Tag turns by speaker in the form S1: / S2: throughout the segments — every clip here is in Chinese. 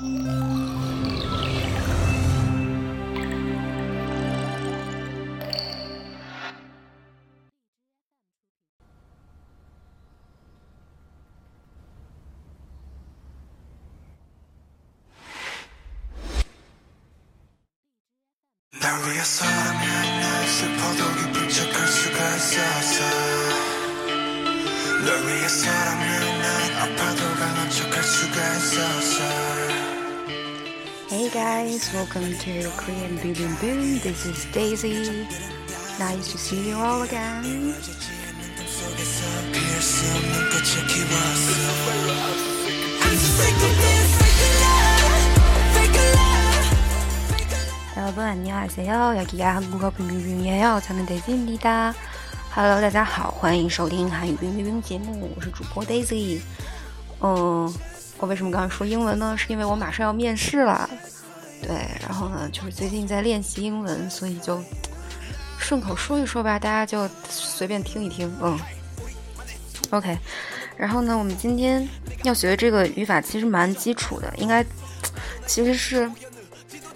S1: 날 위해 사랑했네 슬퍼도 기쁜 척할 수가 있었어 Hey guys, welcome to Korean Boom Boom Boom. This is Daisy. Nice to see you all again. 여러분 안녕하세요. 여기가 한국어 빙빙빙이에요. 저는 데이지입니다. Hello，大家好，欢迎收听韩语冰冰冰节目，我是主播 Daisy。嗯， 我为什么刚刚说英文呢？是因为我马上要面试了。对，然后呢，就是最近在练习英文，所以就顺口说一说吧，大家就随便听一听。嗯，OK。然后呢，我们今天要学的这个语法其实蛮基础的，应该其实是。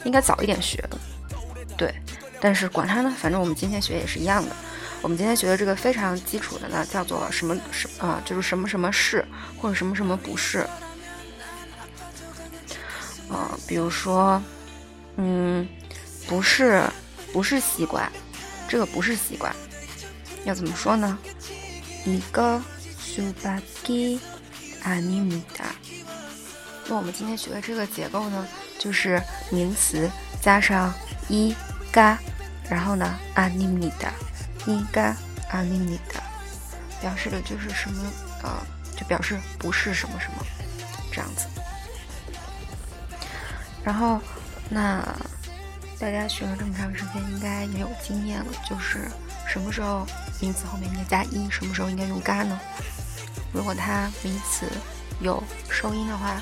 S1: 应该早一点学的，对，但是管它呢，反正我们今天学也是一样的。我们今天学的这个非常基础的呢，叫做什么什啊，就是什么什么是或者什么什么不是。比如说，嗯，不是，不是西瓜，这个不是西瓜，要怎么说呢？一个苏巴基阿尼米达。那我们今天学的这个结构呢，就是名词加上一嘎，然后呢阿尼米达，一嘎阿尼米达，表示的就是什么呃，就表示不是什么什么这样子。然后，那大家学了这么长时间，应该也有经验了，就是什么时候名词后面应该加一，什么时候应该用嘎呢？如果它名词有收音的话，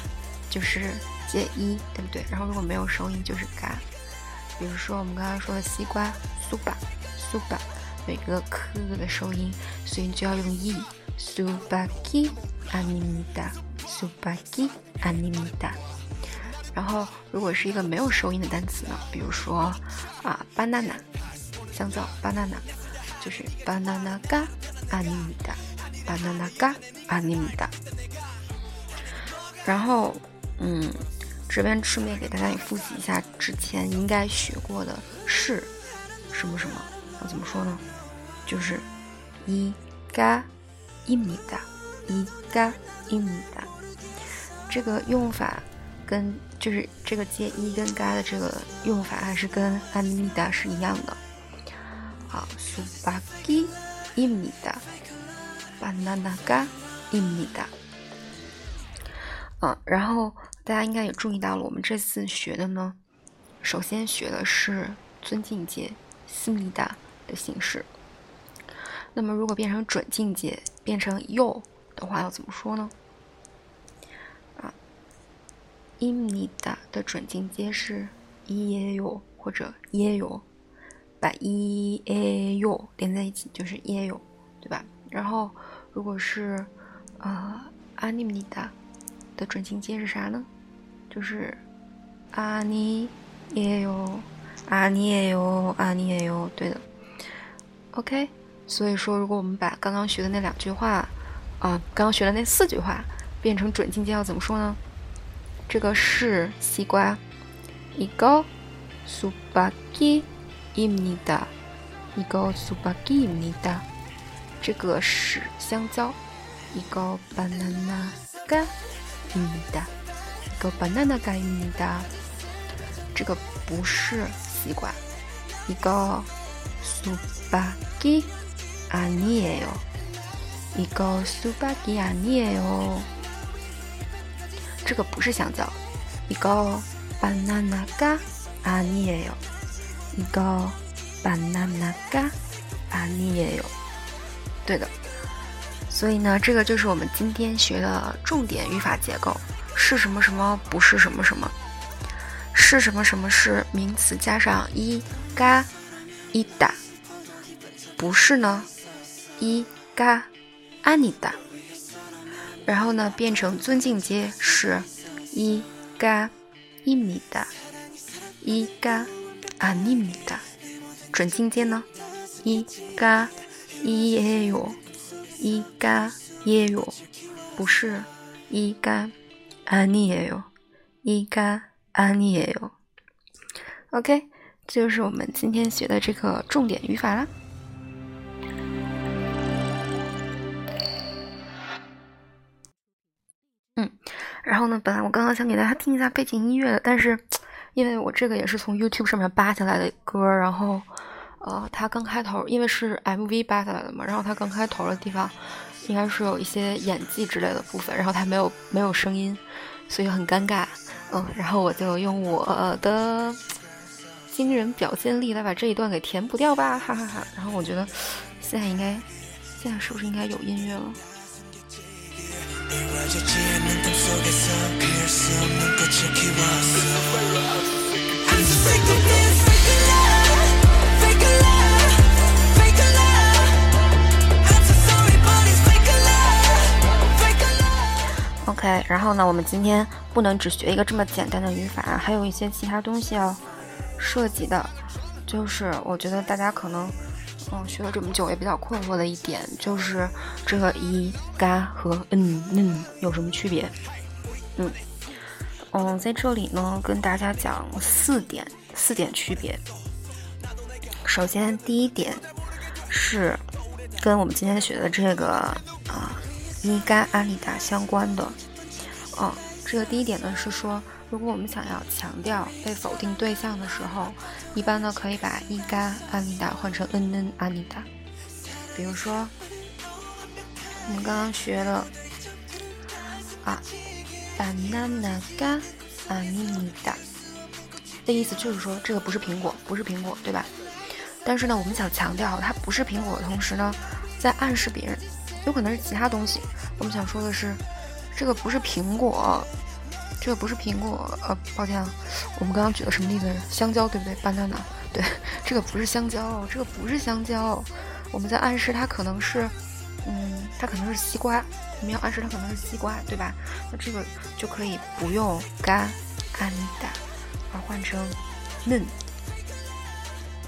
S1: 就是。接一对不对？然后如果没有收音就是嘎。比如说我们刚刚说的西瓜苏巴苏巴，有一个科的收音，所以你就要用 e 苏巴基阿尼米达苏巴基阿尼米达。然后如果是一个没有收音的单词呢，比如说啊 banana 香皂 banana 就是 banana 嘎阿尼米达 banana 嘎阿尼米达。然后嗯。这边顺便给大家也复习一下之前应该学过的是什么什么，要怎么说呢？就是一嘎一米的，一嘎一米的。这个用法跟就是这个接一跟嘎的这个用法还是跟阿米达是一样的。好，苏巴基一米的，巴纳纳嘎一米的。嗯，然后。大家应该也注意到了，我们这次学的呢，首先学的是尊敬节思密达的形式。那么如果变成准境界，变成 yo 的话，要怎么说呢？啊，伊米达的准进阶是伊耶哟或者耶哟，把伊耶哟连在一起就是耶哟，对吧？然后如果是啊阿尼米达的准进阶是啥呢？就是啊，你也有啊，你也有啊，你也有，对的。OK，所以说，如果我们把刚刚学的那两句话啊，刚刚学的那四句话变成准进阶，要怎么说呢？这个是西瓜，一个苏巴基伊米达，一个苏巴基伊米达。这个是香蕉，一个 banana 干伊米达。个 banana 가입니 다， 这个不是西瓜。一个수박이아니에 요， 一个수박이아니에 요， 这个不是香蕉。一个 banana 嘎啊你也有，一个 banana 嘎啊你也有，对的。所以呢，这个就是我们今天学的重点语法结构，是什么什么不是什么什么，是什么什么是名词加上一嘎一打，不是呢一嘎啊你达。然后呢，变成尊敬阶是一嘎一米的，一嘎啊尼米的，准境界呢？一嘎一耶哟，一嘎耶哟，不是一嘎啊尼耶哟，一嘎啊尼耶哟。OK，这就是我们今天学的这个重点语法啦。然后呢，本来我刚刚想给大家听一下背景音乐的，但是因为我这个也是从 YouTube 上面扒下来的歌，然后呃，它刚开头因为是 MV 扒下来的嘛，然后它刚开头的地方应该是有一些演技之类的部分，然后它没有没有声音，所以很尴尬。嗯，然后我就用我的。惊人表现力来把这一段给填补掉吧，哈哈哈！然后我觉得现在应该，现在是不是应该有音乐了？OK，然后呢，我们今天不能只学一个这么简单的语法，还有一些其他东西要。涉及的，就是我觉得大家可能，嗯，学了这么久也比较困惑的一点，就是这个一嘎和嗯嗯有什么区别？嗯嗯，在这里呢，跟大家讲四点，四点区别。首先，第一点是跟我们今天学的这个啊一嘎阿里达相关的。哦，这个第一点呢是说。如果我们想要强调被否定对象的时候，一般呢可以把伊嘎阿尼达换成嗯嗯阿尼达。比如说，我们刚刚学了啊，banana 嘎阿尼尼达的意思就是说这个不是苹果，不是苹果，对吧？但是呢，我们想强调它不是苹果的同时呢，在暗示别人有可能是其他东西。我们想说的是，这个不是苹果。这个不是苹果，呃，抱歉啊，我们刚刚举的什么例子？香蕉，对不对？banana，对，这个不是香蕉，这个不是香蕉，我们在暗示它可能是，嗯，它可能是西瓜，我们要暗示它可能是西瓜，对吧？那这个就可以不用干安达，而换成嫩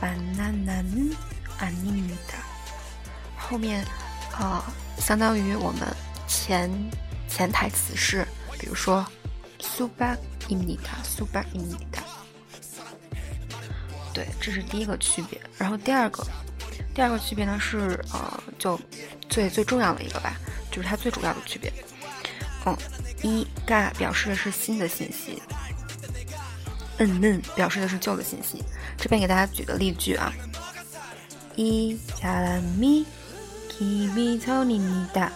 S1: ，banana 安妮达，后面啊，相当于我们前前台词是，比如说。Super imita，super imita。对，这是第一个区别。然后第二个，第二个区别呢是呃，就最最重要的一个吧，就是它最主要的区别，嗯，一嘎表示的是新的信息，嗯嗯表示的是旧的信息。这边给大家举个例句啊，伊萨拉米，kimisoniida，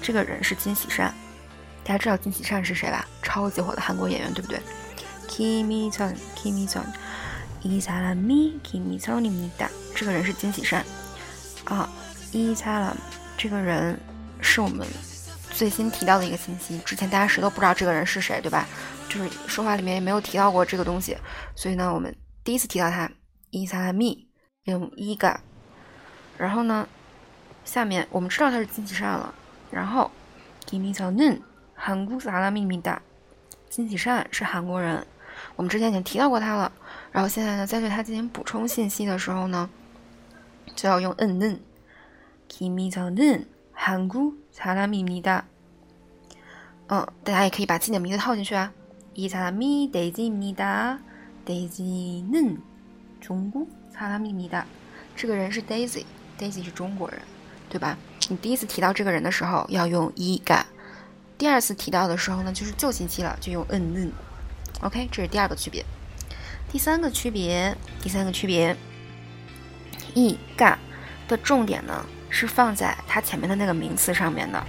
S1: 这个人是金喜善，大家知道金喜善是谁吧？超级火的韩国演员，对不对？kimisoni，kimisoni，伊萨拉米，kimisoniida，这个人是金喜善啊，伊萨拉，这个人。是我们最新提到的一个信息之前大家谁都不知道这个人是谁对吧？就是说话里面也没有提到过这个东西所以呢我们第一次提到他 is ami 用伊个然后呢下面我们知道他是金喜善了然后 give me a noon 韩国萨拉米米的金喜善是韩国人我们之前已经提到过他了。然后现在呢在对他进行补充信息的时候呢就要用嗯嗯。give me a noon 韩国萨拉秘密的。嗯，大家也可以把自己的名字套进去啊。이사람이데이지입니 다， 데이지 는， 中国萨拉秘密的。这个人是 Daisy，Daisy 是中国人，对吧？你第一次提到这个人的时候，要用一가第二次提到的时候呢，就是旧信息了，就用嗯嗯。OK，这是第二个区别。第三个区别，第三个区别，e 嘎的重点呢 是放在它前面的那个名词上面的，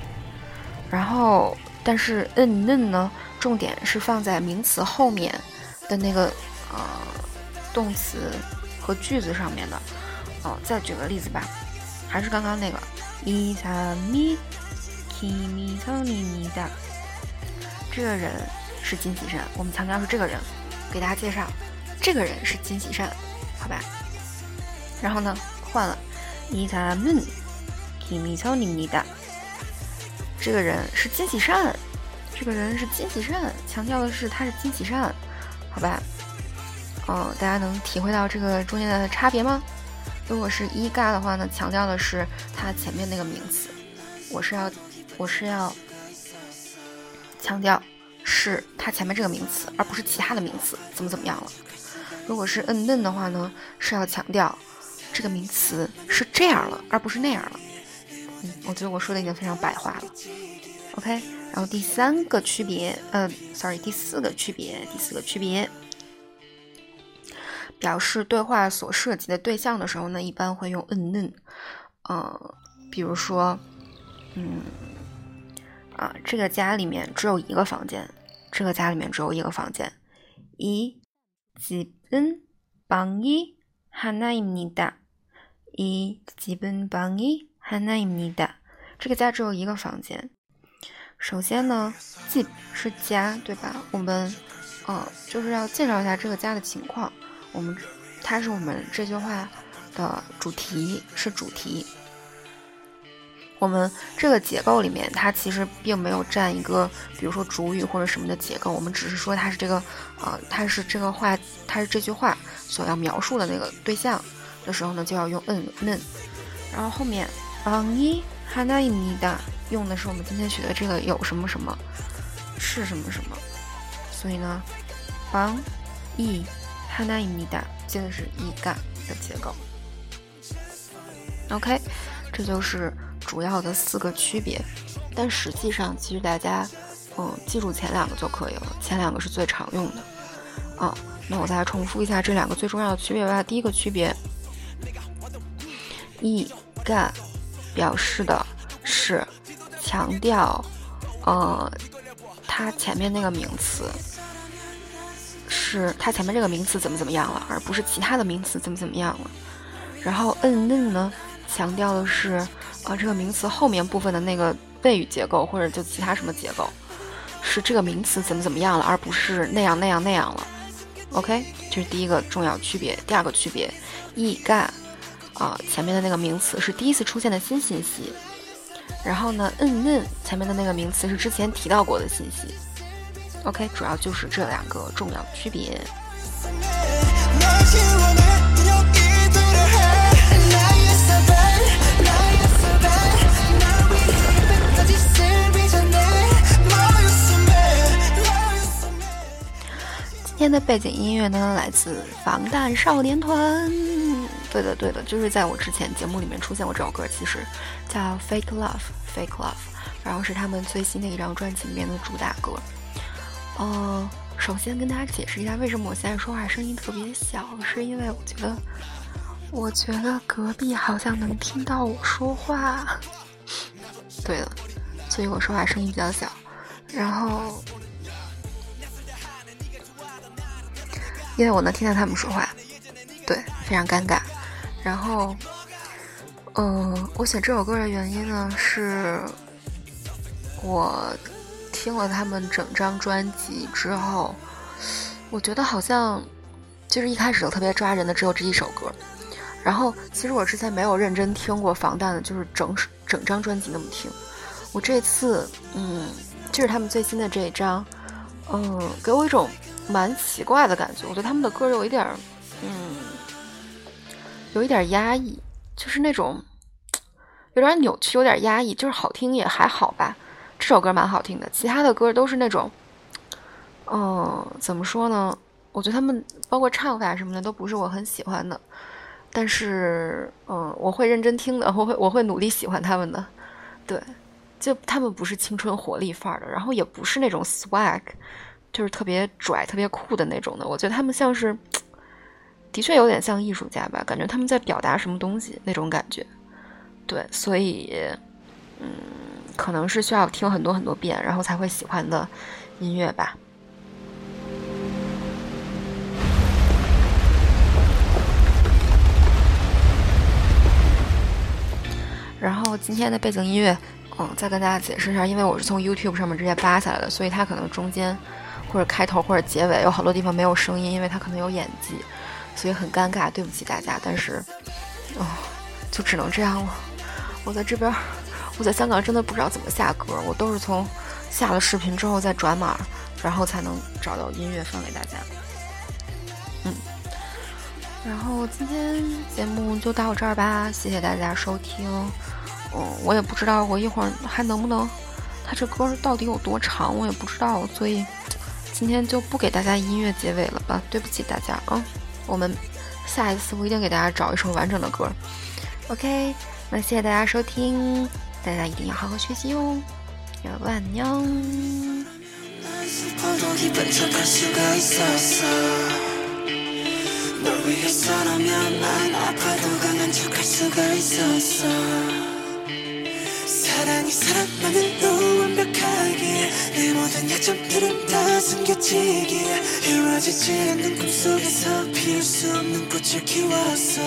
S1: 然后但是嗯嗯呢，重点是放在名词后面的那个呃动词和句子上面的。哦，再举个例子吧，还是刚刚那个一三米。米特尼尼的这个人是金喜善，我们强调是这个人，给大家介绍，这个人是金喜善，好吧？然后呢，换了伊塔姆米特尼尼的这个人是金喜善，这个人是金喜善，强调的是他是金喜善，好吧？嗯，大家能体会到这个中间的差别吗？如果是一嘎的话呢，强调的是它前面那个名词，我是要我是要强调是它前面这个名词，而不是其他的名词怎么怎么样了。如果是嗯嫩的话呢，是要强调这个名词是这样了，而不是那样了。嗯，我觉得我说的已经非常白话了。OK，然后第三个区别，呃，sorry，第四个区别，第四个区别。表示对话所涉及的对象的时候呢，一般会用嗯嫩，呃，比如说，嗯，啊，这个家里面只有一个房间，这个家里面只有一个房间，이집은방이하나입니 다， 이집은방이 하나입니 다， 这个家只有一个房间。首先呢，집是家，对吧？我们，呃，就是要介绍一下这个家的情况。我们，它是我们这句话的主题，是主题。我们这个结构里面，它其实并没有占一个，比如说主语或者什么的结构。我们只是说它是这个，呃，它是这个话，它是这句话所要描述的那个对象的时候呢，就要用嗯嫩。然后后面 방이하나입니다用的是我们今天学的这个有什么什么，是什么什么。所以呢，방 이。 哈纳伊米达接的是一嘎的结构。OK，这就是主要的四个区别。但实际上，其实大家嗯记住前两个就可以了，前两个是最常用的。啊，那我再重复一下这两个最重要的区别吧。第一个区别，一嘎 表示的是强调呃它前面那个名词。是它前面这个名词怎么怎么样了，而不是其他的名词怎么怎么样了。然后嗯嗯呢，强调的是啊这个名词后面部分的那个谓语结构或者就其他什么结构，是这个名词怎么怎么样了，而不是那样那样那样了。OK，这是第一个重要区别。第二个区别，一干啊前面的那个名词是第一次出现的新信息，然后呢嗯嗯前面的那个名词是之前提到过的信息。OK，主要就是这两个重要的区别。今天的背景音乐呢，来自防弹少年团。对的，对的，就是在我之前节目里面出现过这首歌，其实叫《Fake Love》，Fake Love，然后是他们最新的一张专辑里面的主打歌。嗯，首先跟大家解释一下，为什么我现在说话声音特别小，是因为我觉得，我觉得隔壁好像能听到我说话。对了，所以我说话声音比较小，然后，因为我能听到他们说话，对，非常尴尬。然后，嗯，我选这首歌的原因呢，是我。听了他们整张专辑之后，我觉得好像就是一开始就特别抓人的只有这一首歌。然后其实我之前没有认真听过防弹的，就是整整张专辑那么听。我这次嗯，就是他们最新的这一张，嗯，给我一种蛮奇怪的感觉。我觉得他们的歌有一点嗯，有一点压抑，就是那种有点扭曲，有点压抑，就是好听也还好吧。这首歌蛮好听的，其他的歌都是那种，嗯，怎么说呢？我觉得他们包括唱法什么的都不是我很喜欢的，但是，嗯，我会认真听的，我会我会努力喜欢他们的。对，就他们不是青春活力范儿的，然后也不是那种 swag，就是特别拽、特别酷的那种的。我觉得他们像是，的确有点像艺术家吧，感觉他们在表达什么东西那种感觉。对，所以，嗯。可能是需要听很多很多遍，然后才会喜欢的音乐吧。然后今天的背景音乐，嗯，再跟大家解释一下，因为我是从 YouTube 上面直接扒下来的，所以它可能中间或者开头或者结尾有好多地方没有声音，因为它可能有演技，所以很尴尬，对不起大家。但是，哦，就只能这样了。我在这边。我在香港真的不知道怎么下歌，我都是从下了视频之后再转码，然后才能找到音乐放给大家。嗯。然后今天节目就到这儿吧，谢谢大家收听。嗯，我也不知道我一会儿还能不能，他这歌到底有多长，我也不知道，所以今天就不给大家音乐结尾了吧，对不起大家啊。我们下一次我一定给大家找一首完整的歌。OK，那谢谢大家收听，大家一定要好好学习哟。要不安녕。 널 위해서라면 난 아파도 강한 척할 수가 있었어 사랑이 사랑만으로 완벽하기에 내 모든 약점들은 다 숨겨지기에 이루어지지 않는 꿈속에서 피울 수 없는 꽃을 키웠어